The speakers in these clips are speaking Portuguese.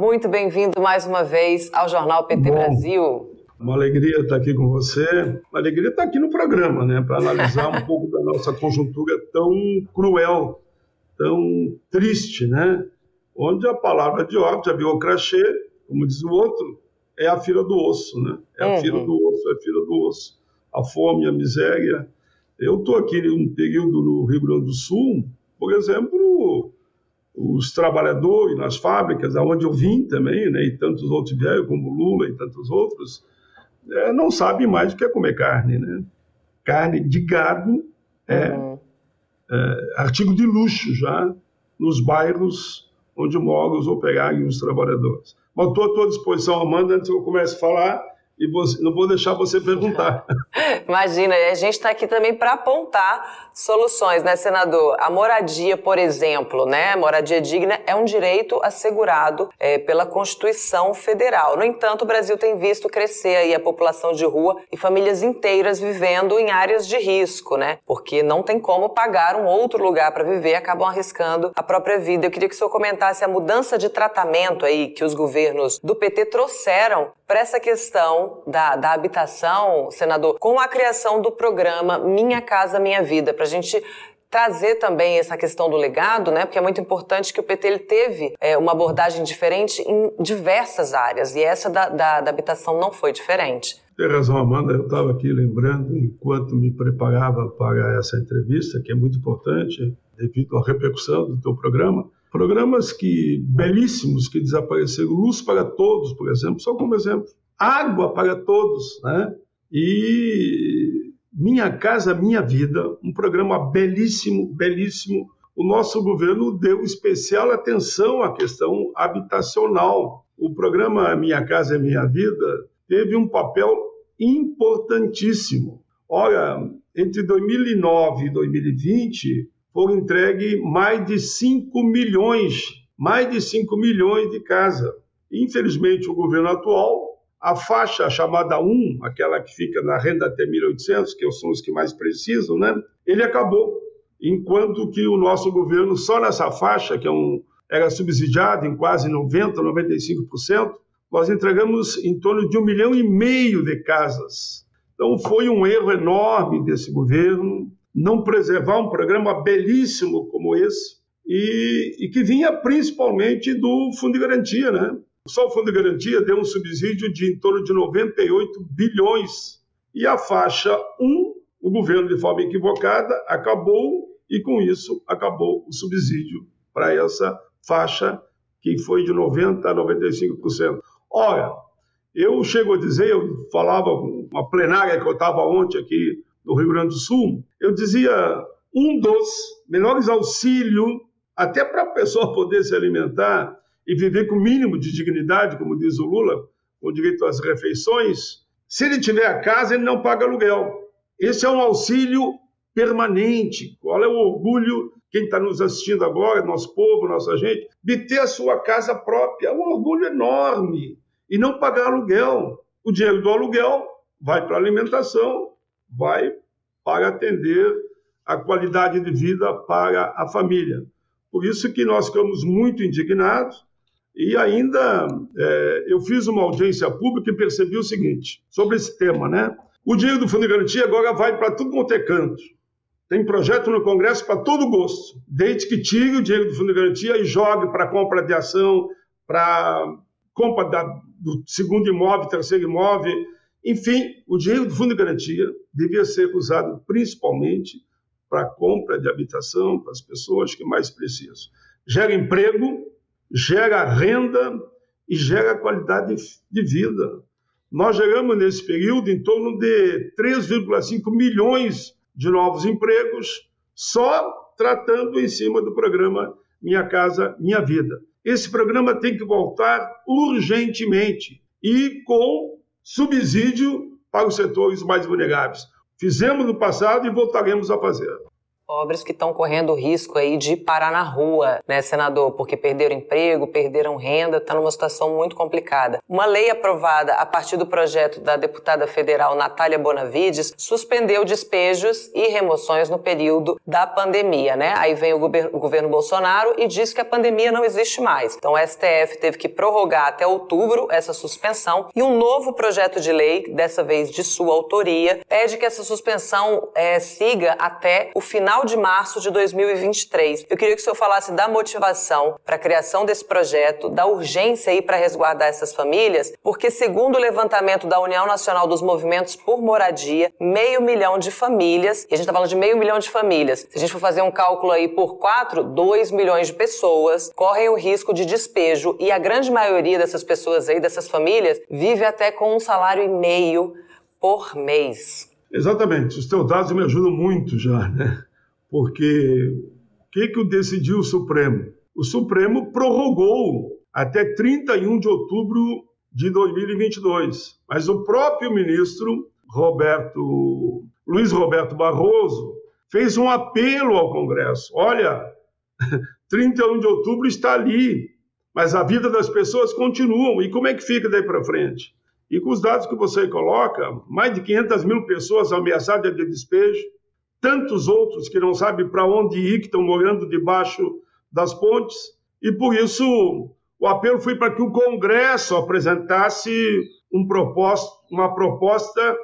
muito bem-vindo mais uma vez ao Jornal PT Bom, Brasil. Uma alegria estar aqui com você, uma alegria estar aqui no programa, né, para analisar um pouco da nossa conjuntura tão cruel, tão triste, né, onde a palavra de ordem, já viu o crachê, como diz o outro, é a fila do osso, né, é a uhum. fila do osso, é a fila do osso, a fome, a miséria. Eu estou aqui em um período no Rio Grande do Sul, por exemplo, os trabalhadores nas fábricas, aonde eu vim também, né, e tantos outros vieram, como Lula e tantos outros, é, não sabem mais o que é comer carne. Né? Carne de gado é, uhum. é artigo de luxo já nos bairros onde moram os operários e os trabalhadores. Mas estou à tua disposição, Amanda, antes que eu comece a falar, e você, não vou deixar você perguntar. Imagina, a gente está aqui também para apontar soluções, né, senador? A moradia, por exemplo, né, moradia digna é um direito assegurado é, pela Constituição Federal. No entanto, o Brasil tem visto crescer aí a população de rua e famílias inteiras vivendo em áreas de risco, né? Porque não tem como pagar um outro lugar para viver, acabam arriscando a própria vida. Eu queria que o senhor comentasse a mudança de tratamento aí que os governos do PT trouxeram para essa questão da, da habitação, senador, com a criação do programa Minha Casa Minha Vida, para a gente trazer também essa questão do legado, né? Porque é muito importante que o PT ele teve é, uma abordagem diferente em diversas áreas e essa da, da, da habitação não foi diferente. Tem razão, Amanda. Eu estava aqui lembrando, enquanto me preparava para essa entrevista, que é muito importante devido à repercussão do teu programa, Programas que belíssimos que desapareceram, Luz para Todos, por exemplo, só como exemplo. Água para Todos, né? E Minha Casa Minha Vida, um programa belíssimo, belíssimo. O nosso governo deu especial atenção à questão habitacional. O programa Minha Casa Minha Vida teve um papel importantíssimo. Olha, entre 2009 e 2020, foram entregues mais de 5 milhões, mais de 5 milhões de casas. Infelizmente, o governo atual, a faixa chamada 1, aquela que fica na renda até 1.800, que são os que mais precisam, né? ele acabou. Enquanto que o nosso governo, só nessa faixa, que é um, era subsidiado em quase 90%, 95%, nós entregamos em torno de um milhão e meio de casas. Então, foi um erro enorme desse governo, não preservar um programa belíssimo como esse e, e, que vinha principalmente do Fundo de Garantia, né? Só o Fundo de Garantia deu um subsídio de em torno de 98 bilhões e a faixa 1, o governo de forma equivocada acabou e com isso acabou o subsídio para essa faixa que foi de 90 a 95%. Ora, eu chego a dizer, eu falava uma plenária que eu estava ontem aqui do Rio Grande do Sul, eu dizia um dos menores auxílios, até para a pessoa poder se alimentar e viver com o mínimo de dignidade, como diz o Lula, com direito às refeições, se ele tiver a casa, ele não paga aluguel. Esse é um auxílio permanente. Qual é o orgulho, quem está nos assistindo agora, nosso povo, nossa gente, de ter a sua casa própria? É um orgulho enorme. E não pagar aluguel. O dinheiro do aluguel vai para a alimentação, vai para atender a qualidade de vida para a família. Por isso que nós ficamos muito indignados e ainda é, eu fiz uma audiência pública e percebi o seguinte sobre esse tema, né? O dinheiro do Fundo de Garantia agora vai para tudo quanto é canto. Tem projeto no Congresso para todo gosto, desde que tire o dinheiro do Fundo de Garantia e jogue para compra de ação, para compra da, do segundo imóvel, terceiro imóvel, enfim, o dinheiro do Fundo de Garantia devia ser usado principalmente para compra de habitação para as pessoas que mais precisam. Gera emprego, gera renda e gera qualidade de vida. Nós geramos nesse período em torno de 3,5 milhões de novos empregos só tratando em cima do programa Minha Casa Minha Vida. Esse programa tem que voltar urgentemente e com subsídio para os setores mais vulneráveis. Fizemos no passado e voltaremos a fazer. Pobres que estão correndo risco aí de parar na rua, né, senador? Porque perderam emprego, perderam renda, está numa situação muito complicada. Uma lei aprovada a partir do projeto da deputada federal Natália Bonavides suspendeu despejos e remoções no período da pandemia, né? Aí vem o, o governo Bolsonaro e diz que a pandemia não existe mais. Então o STF teve que prorrogar até outubro essa suspensão e um novo projeto de lei, dessa vez de sua autoria, pede que essa suspensão é, siga até o final final de março de 2023. Eu queria que o senhor falasse da motivação para a criação desse projeto, da urgência aí para resguardar essas famílias, porque segundo o levantamento da União Nacional dos Movimentos por Moradia, meio milhão de famílias, e a gente está falando de meio milhão de famílias, se a gente for fazer um cálculo aí por quatro, dois milhões de pessoas correm o risco de despejo e a grande maioria dessas pessoas aí, dessas famílias, vive até com um salário e meio por mês. Exatamente, os teus dados me ajudam muito já, né? Porque o que, que decidiu o Supremo? O Supremo prorrogou até 31 de outubro de 2022, mas o próprio ministro Roberto Luiz Roberto Barroso fez um apelo ao Congresso. Olha, 31 de outubro está ali, mas a vida das pessoas continua. E como é que fica daí para frente? E com os dados que você coloca, mais de 500 mil pessoas ameaçadas de despejo, tantos outros que não sabem para onde ir, que estão morando debaixo das pontes, e por isso o apelo foi para que o Congresso apresentasse um proposta, uma proposta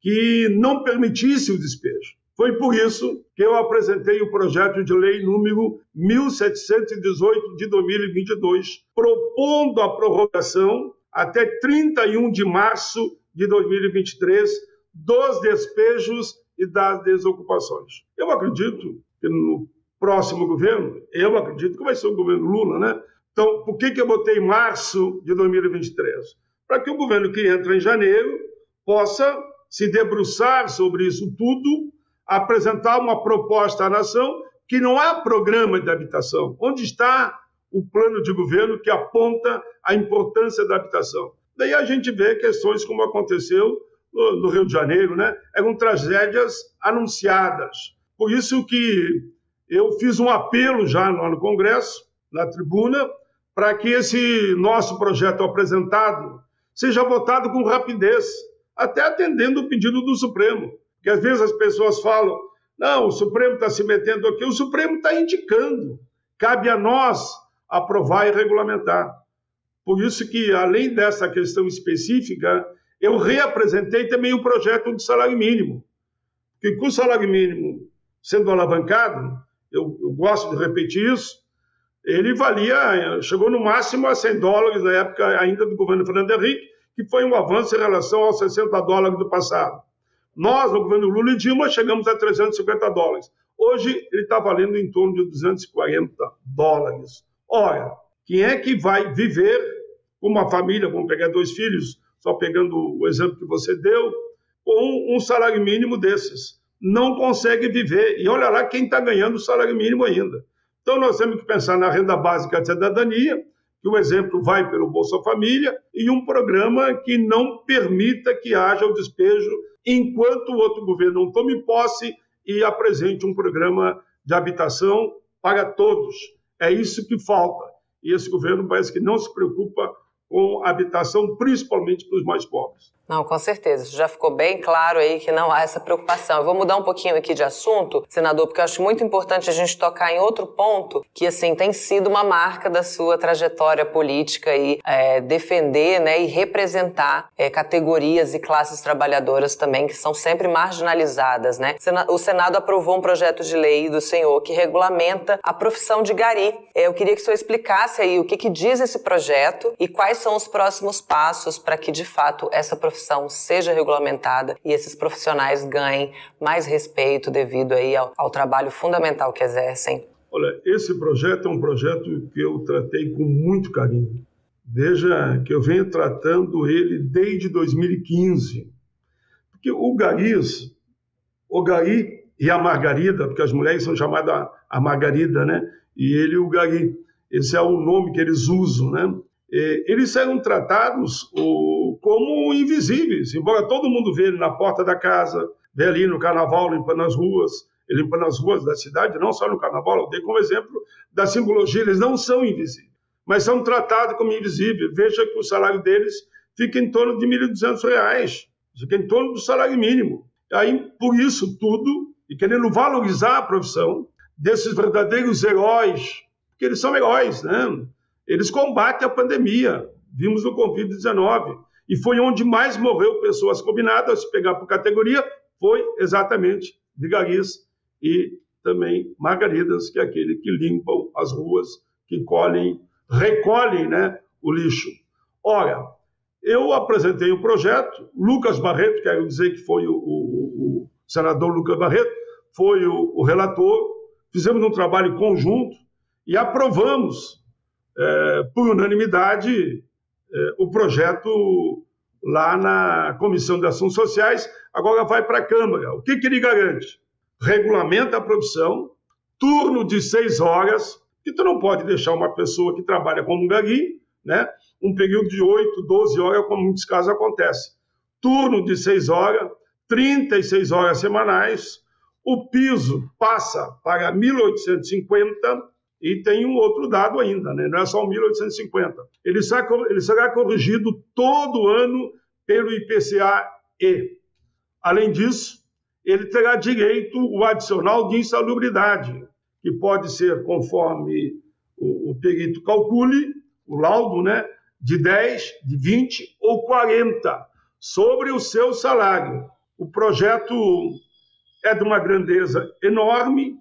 que não permitisse o despejo. Foi por isso que eu apresentei o projeto de lei número 1718 de 2022, propondo a prorrogação até 31 de março de 2023 dos despejos e das desocupações. Eu acredito que no próximo governo, eu acredito que vai ser o governo Lula, né? Então, por que, que eu botei março de 2023? Para que o governo que entra em janeiro possa se debruçar sobre isso tudo, apresentar uma proposta à nação que não há programa de habitação. Onde está o plano de governo que aponta a importância da habitação? Daí a gente vê questões como aconteceu no, Rio de Janeiro, né? Eram tragédias anunciadas. Por isso que eu fiz um apelo já no Congresso, na tribuna, para que esse nosso projeto apresentado seja votado com rapidez, até atendendo o pedido do Supremo. Porque às vezes as pessoas falam, não, o Supremo está se metendo aqui, o Supremo está indicando. Cabe a nós aprovar e regulamentar. Por isso que, além dessa questão específica, eu reapresentei também o projeto de salário mínimo. Porque com o salário mínimo sendo alavancado, eu, eu gosto de repetir isso, ele valia, chegou no máximo a 100 dólares na época ainda do governo Fernando Henrique, que foi um avanço em relação aos 60 dólares do passado. Nós, no governo Lula e Dilma, chegamos a 350 dólares. Hoje, ele está valendo em torno de 240 dólares. Olha, quem é que vai viver com uma família, vamos pegar dois filhos, só pegando o exemplo que você deu, com um salário mínimo desses. Não consegue viver. E olha lá quem está ganhando o salário mínimo ainda. Então nós temos que pensar na renda básica de cidadania, que o exemplo vai pelo Bolsa Família, e um programa que não permita que haja o despejo enquanto o outro governo não tome posse e apresente um programa de habitação para todos. É isso que falta. E esse governo parece que não se preocupa com habitação, principalmente para os mais pobres. Não, com certeza. Isso já ficou bem claro aí que não há essa preocupação. Eu vou mudar um pouquinho aqui de assunto, senador, porque eu acho muito importante a gente tocar em outro ponto que, assim, tem sido uma marca da sua trajetória política e é, defender né, e representar é, categorias e classes trabalhadoras também que são sempre marginalizadas, né? O Senado aprovou um projeto de lei do senhor que regulamenta a profissão de gari. É, eu queria que o senhor explicasse aí o que, que diz esse projeto e quais são os próximos passos para que, de fato, essa profissão profissão seja regulamentada e esses profissionais ganhem mais respeito devido aí ao, ao trabalho fundamental que exercem? Olha, esse projeto é um projeto que eu tratei com muito carinho. Veja que eu venho tratando ele desde 2015. Porque o Garis, o Gari e a Margarida, porque as mulheres são chamadas a Margarida, né? E ele o Gari. Esse é o nome que eles usam, né? eles eram tratados como invisíveis, embora todo mundo vê ele na porta da casa, vê ali no carnaval limpando as ruas, limpando as ruas da cidade, não só no carnaval, eu dei como exemplo da simbologia, eles não são invisíveis, mas são tratados como invisíveis. Veja que o salário deles fica em torno de R$ 1.200, fica em torno do salário mínimo. Aí, por isso tudo, e querendo valorizar a profissão desses verdadeiros heróis, porque eles são heróis, né? Eles combatem a pandemia, vimos no Covid-19, e foi onde mais morreu pessoas combinadas, se pegar por categoria, foi exatamente de garis e também margaridas, que é aquele que limpam as ruas, que colhem, recolhem né, o lixo. Ora, eu apresentei o um projeto, Lucas Barreto, quero dizer que foi o, o, o senador Lucas Barreto, foi o, o, relator, fizemos um trabalho conjunto e aprovamos, é, por unanimidade, o projeto lá na Comissão de Assuntos Sociais, agora vai para a Câmara. O que, que ele garante? Regulamenta a profissão, turno de seis horas, que tu não pode deixar uma pessoa que trabalha como um gari, né, um período de 8, 12 horas, como em muitos casos acontece. Turno de seis horas, 36 horas semanais, o piso passa para 1.850 e tem um outro dado ainda, né? não é só o 1.850. Ele será, ele será corrigido todo ano pelo IPCA-E. Além disso, ele terá direito ao adicional de insalubridade, que pode ser conforme o, o perito calcule, o laudo, né? de 10, de 20 ou 40 sobre o seu salário. O projeto é de uma grandeza enorme,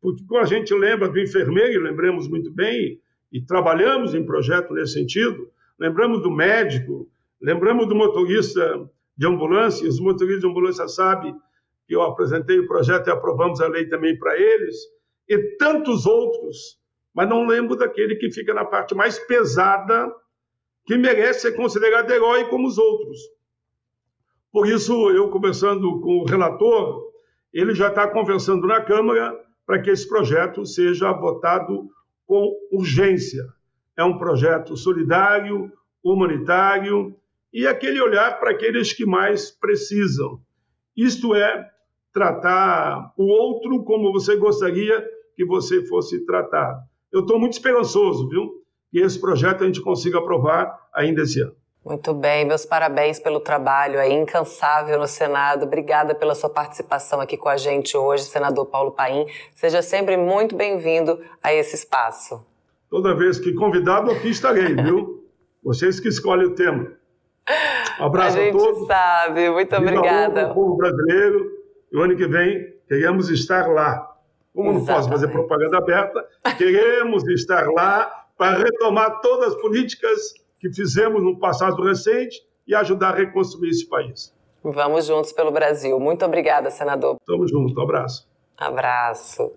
porque quando a gente lembra do enfermeiro, lembramos muito bem, e trabalhamos em projeto nesse sentido, lembramos do médico, lembramos do motorista de ambulância, os motoristas de ambulância sabem que eu apresentei o projeto e aprovamos a lei também para eles, e tantos outros, mas não lembro daquele que fica na parte mais pesada, que merece ser considerado herói como os outros. Por isso, eu conversando com o relator, ele já está conversando na Câmara para que esse projeto seja votado com urgência. É um projeto solidário, humanitário e aquele olhar para aqueles que mais precisam. Isto é, tratar o outro como você gostaria que você fosse tratado. Eu estou muito esperançoso, viu? Que esse projeto a gente consiga aprovar ainda esse ano. Muito bem, meus parabéns pelo trabalho aí incansável no Senado. Obrigada pela sua participação aqui com a gente hoje, senador Paulo Paim. Seja sempre muito bem-vindo a esse espaço. Toda vez que convidado, aqui estarei, viu? Vocês que escolhem o tema. Um abraço a, gente a todos. sabe. Muito obrigada. O povo brasileiro. E o ano que vem queremos estar lá. Como Exatamente. não posso fazer propaganda aberta, queremos estar lá para retomar todas as políticas que fizemos no passado recente e ajudar a reconstruir esse país. Vamos juntos pelo Brasil. Muito obrigada, senador. Tamo junto. Um abraço. Abraço.